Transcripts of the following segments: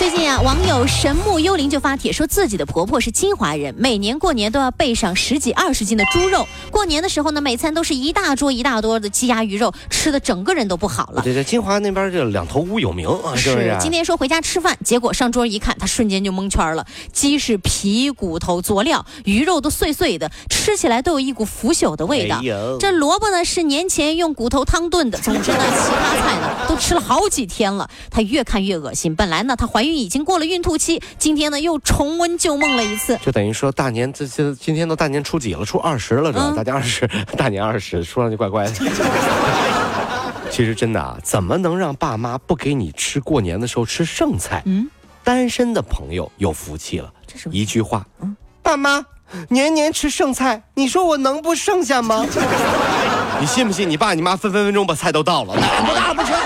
最近啊，网友神木幽灵就发帖说自己的婆婆是金华人，每年过年都要备上十几二十斤的猪肉。过年的时候呢，每餐都是一大桌一大桌的鸡鸭鱼肉，吃的整个人都不好了。对对，金华那边这两头乌有名啊，是不是？今天说回家吃饭，结果上桌一看，他瞬间就蒙圈了。鸡是皮骨头佐料，鱼肉都碎碎的，吃起来都有一股腐朽的味道。这萝卜呢是年前用骨头汤炖的。总之呢，其他菜呢都吃了好几天了，他越看越恶心。本来呢，他怀孕。已经过了孕吐期，今天呢又重温旧梦了一次，就等于说大年这这今天都大年初几了？初二十了，是吧？大年二十，大年二十，说上去怪怪的。其实真的啊，怎么能让爸妈不给你吃过年的时候吃剩菜？嗯，单身的朋友有福气了。这是一句话。嗯，爸妈年年吃剩菜，你说我能不剩下吗？你信不信？你爸你妈分分分钟把菜都倒了，不大不成。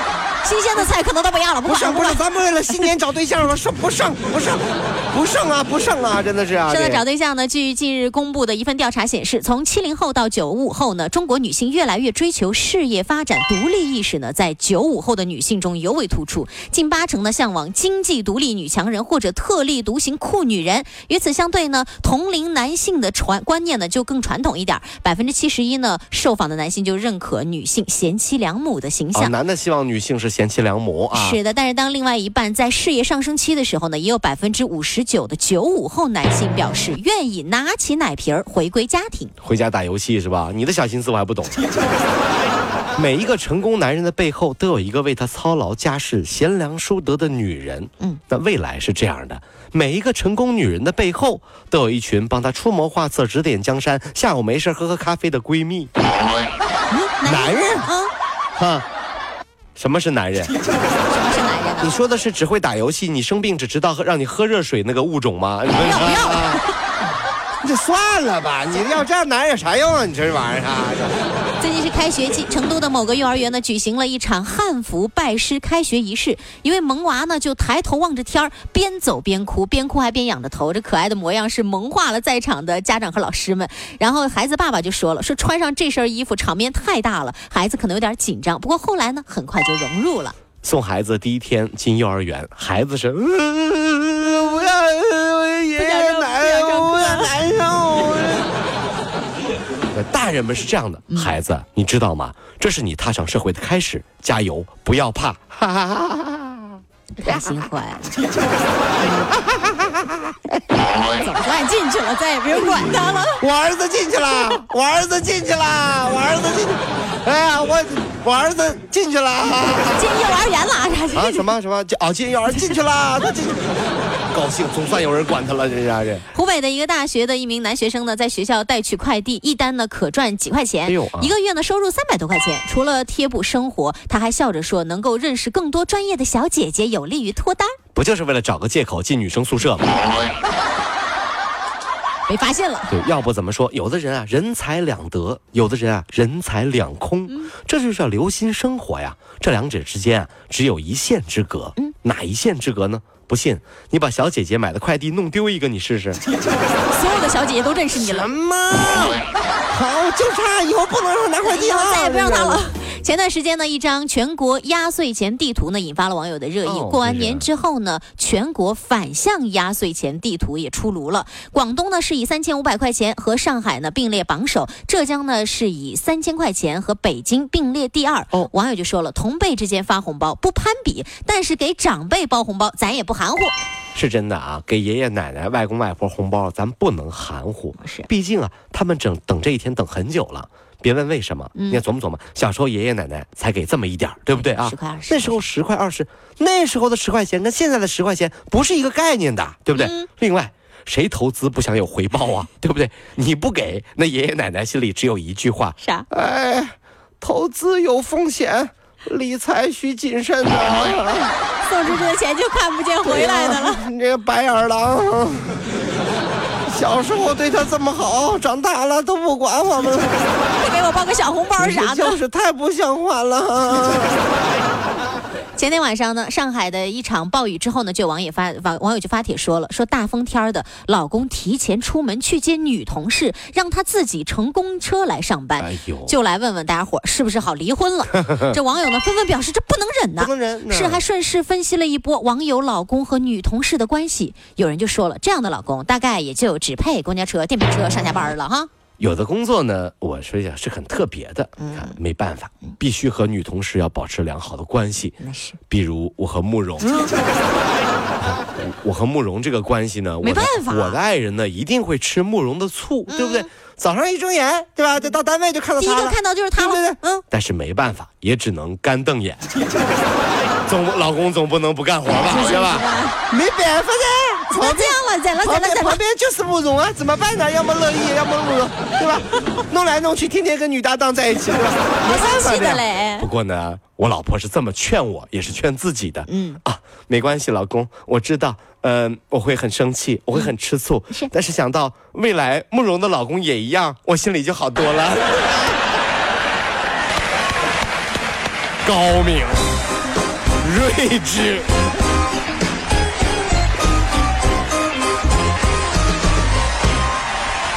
新鲜的菜可能都不要了，不剩不剩，咱们为了新年找对象了，剩不剩不剩不剩啊不剩啊，真的是啊。说到找对象呢，据近日公布的一份调查显示，从七零后到九五后呢，中国女性越来越追求事业发展、独立意识呢，在九五后的女性中尤为突出，近八成呢向往经济独立女强人或者特立独行酷女人。与此相对呢，同龄男性的传观念呢就更传统一点，百分之七十一呢受访的男性就认可女性贤妻良母的形象。男的希望女性是。贤妻良母啊，是的，但是当另外一半在事业上升期的时候呢，也有百分之五十九的九五后男性表示愿意拿起奶瓶儿回归家庭，回家打游戏是吧？你的小心思我还不懂。每一个成功男人的背后都有一个为他操劳家事、贤良淑德的女人。嗯，那未来是这样的，每一个成功女人的背后都有一群帮她出谋划策、指点江山、下午没事喝喝咖啡的闺蜜。男人啊，哈。什么是男人？什么是男人？你说的是只会打游戏，你生病只知道喝让你喝热水那个物种吗？不要不要！就算了吧，你要这样男人有啥用啊？你这玩意儿啊！最近是开学季，成都的某个幼儿园呢举行了一场汉服拜师开学仪式。一位萌娃呢就抬头望着天儿，边走边哭，边哭还边仰着头，这可爱的模样是萌化了在场的家长和老师们。然后孩子爸爸就说了，说穿上这身衣服场面太大了，孩子可能有点紧张。不过后来呢，很快就融入了。送孩子第一天进幼儿园，孩子是不要爷爷奶奶，我难受。大人们是这样的，孩子，你知道吗？这是你踏上社会的开始，加油，不要怕。太心坏了。总算进去了，再也不用管他了。我儿子进去了，我儿子进去了，我儿子进。哎呀，我我儿子进去了，进幼儿园了。啊？什么什么？哦，进幼儿进去了，他进。高兴，总算有人管他了，这家人。湖北的一个大学的一名男学生呢，在学校代取快递，一单呢可赚几块钱，一个月呢收入三百多块钱。除了贴补生活，他还笑着说，能够认识更多专业的小姐姐，有利于脱单。不就是为了找个借口进女生宿舍吗？被发现了。对，要不怎么说有的人啊人财两得，有的人啊人财两空，这就是要留心生活呀。这两者之间啊只有一线之隔。嗯，哪一线之隔呢？不信，你把小姐姐买的快递弄丢一个，你试试。所有的小姐姐都认识你了。什么？好，就差以后不能让拿快递了，再也不让他了。前段时间呢，一张全国压岁钱地图呢，引发了网友的热议。过完年之后呢，全国反向压岁钱地图也出炉了。广东呢是以三千五百块钱和上海呢并列榜首，浙江呢是以三千块钱和北京并列第二。哦，网友就说了，同辈之间发红包不攀比，但是给长辈包红包，咱也不含糊。是真的啊，给爷爷奶奶、外公外婆红包，咱不能含糊。是，毕竟啊，他们整等这一天等很久了。别问为什么，你要琢磨琢磨，小时候爷爷奶奶才给这么一点对不对啊？十块二十，那时候十块二十，那时候的十块钱跟现在的十块钱不是一个概念的，对不对？另外，谁投资不想有回报啊？对不对？你不给，那爷爷奶奶心里只有一句话：啥？哎，投资有风险，理财需谨慎啊！送出去的钱就看不见回来的了。你这个白眼狼。小时候对他这么好，长大了都不管我们。给我包个小红包啥的。就是太不像话了。前天晚上呢，上海的一场暴雨之后呢，就有网友发网网友就发帖说了，说大风天的，老公提前出门去接女同事，让她自己乘公车来上班。就来问问大家伙是不是好离婚了？这网友呢纷纷表示这不能忍呐，不能忍。是还顺势分析了一波网友老公和女同事的关系，有人就说了，这样的老公大概也就只配公交车、电瓶车上下班了哈。有的工作呢，我说一下是很特别的，看没办法，必须和女同事要保持良好的关系。那是，比如我和慕容，我和慕容这个关系呢，没办法，我的爱人呢一定会吃慕容的醋，对不对？早上一睁眼，对吧？就到单位就看到他第一个看到就是他了，嗯。但是没办法，也只能干瞪眼。总老公总不能不干活吧，对吧？没办法噻。那这样了，再了，再了。旁边就是慕容啊，怎么办呢？要么乐意，要么慕容，对吧？弄来弄去，天天跟女搭档在一起，对吧？没办法的嘞。不过呢，我老婆是这么劝我，也是劝自己的。嗯啊，没关系，老公，我知道，嗯，我会很生气，我会很吃醋，是。但是想到未来慕容的老公也一样，我心里就好多了。高明，睿智。